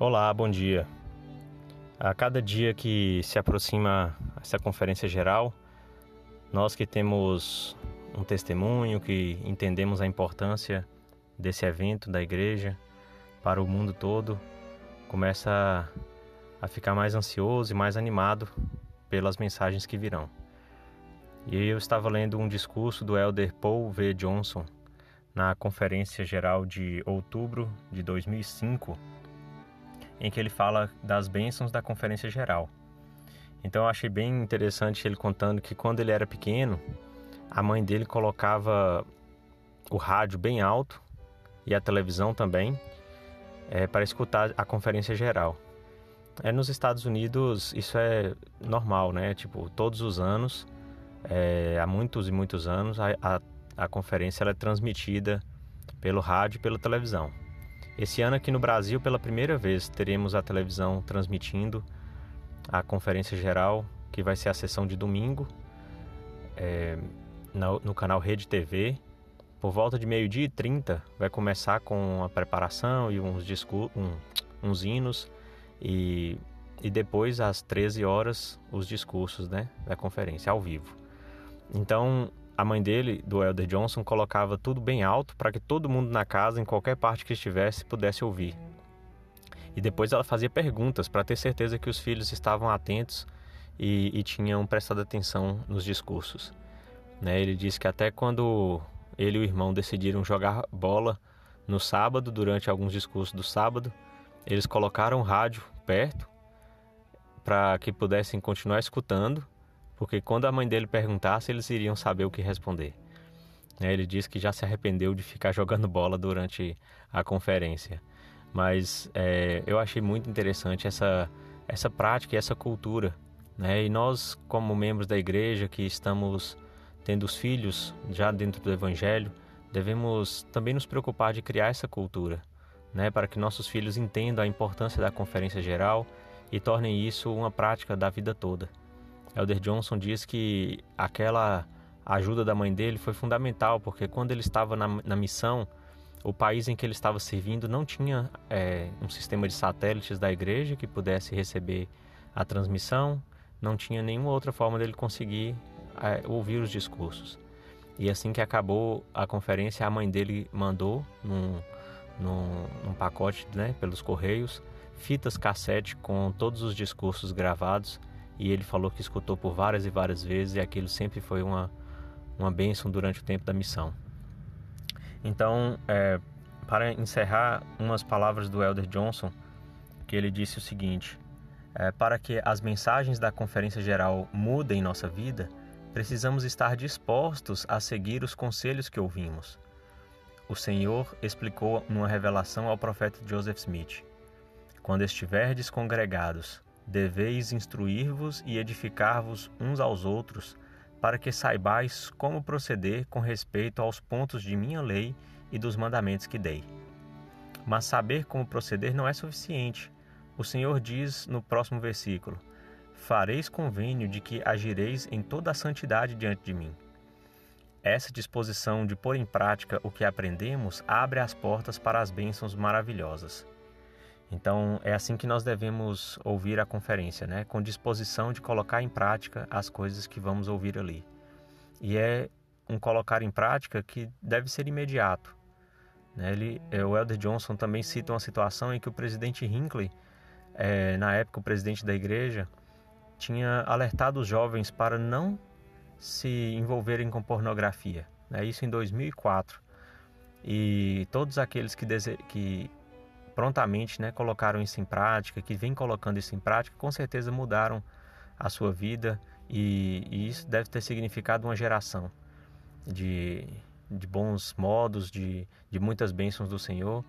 Olá, bom dia. A cada dia que se aproxima essa conferência geral, nós que temos um testemunho, que entendemos a importância desse evento da igreja para o mundo todo, começa a ficar mais ansioso e mais animado pelas mensagens que virão. E eu estava lendo um discurso do elder Paul V. Johnson na Conferência Geral de outubro de 2005 em que ele fala das bênçãos da Conferência Geral. Então eu achei bem interessante ele contando que quando ele era pequeno, a mãe dele colocava o rádio bem alto e a televisão também é, para escutar a Conferência Geral. É, nos Estados Unidos isso é normal, né? Tipo, todos os anos, é, há muitos e muitos anos, a, a, a conferência é transmitida pelo rádio e pela televisão. Esse ano aqui no Brasil, pela primeira vez, teremos a televisão transmitindo a conferência geral, que vai ser a sessão de domingo, é, no, no, canal Rede TV. Por volta de meio-dia e 30, vai começar com a preparação e uns, discur um, uns hinos, e, e depois, às 13 horas, os discursos né, da conferência, ao vivo. Então, a mãe dele, do Elder Johnson, colocava tudo bem alto para que todo mundo na casa, em qualquer parte que estivesse, pudesse ouvir. E depois ela fazia perguntas para ter certeza que os filhos estavam atentos e, e tinham prestado atenção nos discursos. Né? Ele disse que até quando ele e o irmão decidiram jogar bola no sábado, durante alguns discursos do sábado, eles colocaram o rádio perto para que pudessem continuar escutando porque quando a mãe dele perguntasse, eles iriam saber o que responder. Né, ele disse que já se arrependeu de ficar jogando bola durante a conferência. Mas é, eu achei muito interessante essa, essa prática e essa cultura. Né? E nós, como membros da igreja que estamos tendo os filhos já dentro do Evangelho, devemos também nos preocupar de criar essa cultura, né? para que nossos filhos entendam a importância da conferência geral e tornem isso uma prática da vida toda. Elder Johnson diz que aquela ajuda da mãe dele foi fundamental, porque quando ele estava na, na missão, o país em que ele estava servindo não tinha é, um sistema de satélites da igreja que pudesse receber a transmissão, não tinha nenhuma outra forma dele conseguir é, ouvir os discursos. E assim que acabou a conferência, a mãe dele mandou num, num, num pacote né, pelos correios fitas cassete com todos os discursos gravados e ele falou que escutou por várias e várias vezes e aquilo sempre foi uma, uma bênção durante o tempo da missão. Então, é, para encerrar, umas palavras do Elder Johnson, que ele disse o seguinte: é, para que as mensagens da Conferência Geral mudem nossa vida, precisamos estar dispostos a seguir os conselhos que ouvimos. O Senhor explicou numa revelação ao profeta Joseph Smith: Quando estiverdes congregados, deveis instruir-vos e edificar-vos uns aos outros, para que saibais como proceder com respeito aos pontos de minha lei e dos mandamentos que dei. Mas saber como proceder não é suficiente. O Senhor diz no próximo versículo: Fareis convênio de que agireis em toda a santidade diante de mim. Essa disposição de pôr em prática o que aprendemos abre as portas para as bênçãos maravilhosas. Então é assim que nós devemos ouvir a conferência, né? Com disposição de colocar em prática as coisas que vamos ouvir ali. E é um colocar em prática que deve ser imediato. Né? Ele, é, o Elder Johnson também cita uma situação em que o presidente Hinckley, é, na época o presidente da igreja, tinha alertado os jovens para não se envolverem com pornografia. Né? Isso em 2004. E todos aqueles que, dese... que prontamente né, colocaram isso em prática, que vem colocando isso em prática, com certeza mudaram a sua vida e, e isso deve ter significado uma geração de, de bons modos, de, de muitas bênçãos do Senhor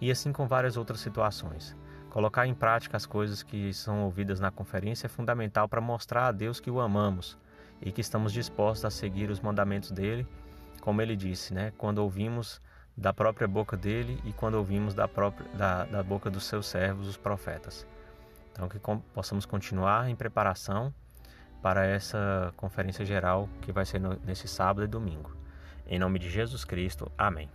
e assim com várias outras situações. Colocar em prática as coisas que são ouvidas na conferência é fundamental para mostrar a Deus que o amamos e que estamos dispostos a seguir os mandamentos dele, como ele disse, né? Quando ouvimos da própria boca dele e quando ouvimos da, própria, da, da boca dos seus servos, os profetas. Então, que com, possamos continuar em preparação para essa conferência geral que vai ser no, nesse sábado e domingo. Em nome de Jesus Cristo, amém.